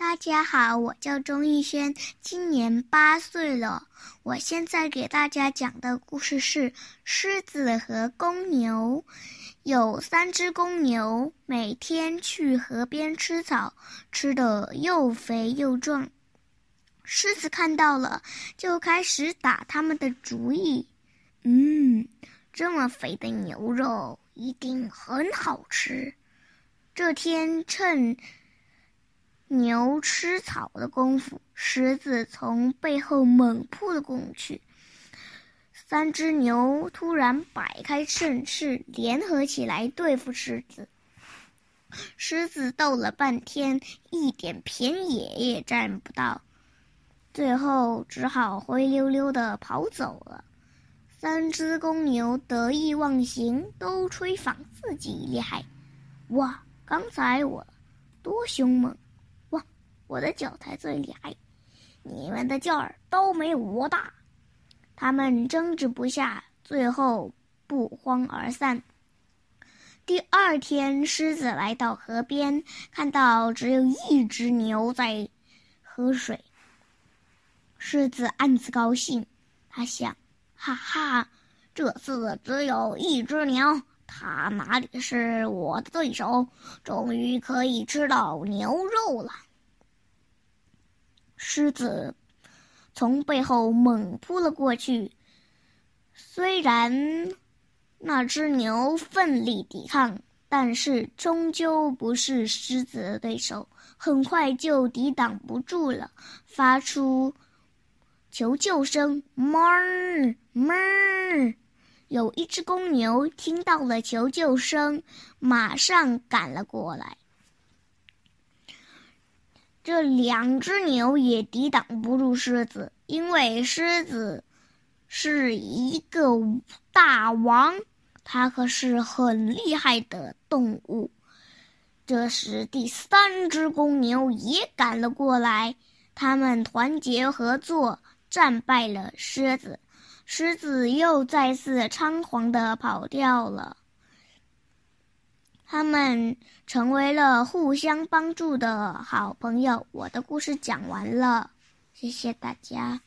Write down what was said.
大家好，我叫钟逸轩，今年八岁了。我现在给大家讲的故事是《狮子和公牛》。有三只公牛，每天去河边吃草，吃得又肥又壮。狮子看到了，就开始打他们的主意。嗯，这么肥的牛肉一定很好吃。这天趁牛吃草的功夫，狮子从背后猛扑了过去。三只牛突然摆开阵势，联合起来对付狮子。狮子斗了半天，一点便宜也占不到，最后只好灰溜溜的跑走了。三只公牛得意忘形，都吹仿自己厉害。哇，刚才我多凶猛！我的脚才最厉害，你们的劲儿都没我大。他们争执不下，最后不欢而散。第二天，狮子来到河边，看到只有一只牛在喝水。狮子暗自高兴，他想：“哈哈，这次只有一只牛，它哪里是我的对手？终于可以吃到牛肉了。”狮子。从背后猛扑了过去，虽然那只牛奋力抵抗，但是终究不是狮子的对手，很快就抵挡不住了，发出求救声：“哞哞！”有一只公牛听到了求救声，马上赶了过来。这两只牛也抵挡不住狮子，因为狮子是一个大王，它可是很厉害的动物。这时，第三只公牛也赶了过来，他们团结合作，战败了狮子。狮子又再次仓皇的跑掉了。他们成为了互相帮助的好朋友。我的故事讲完了，谢谢大家。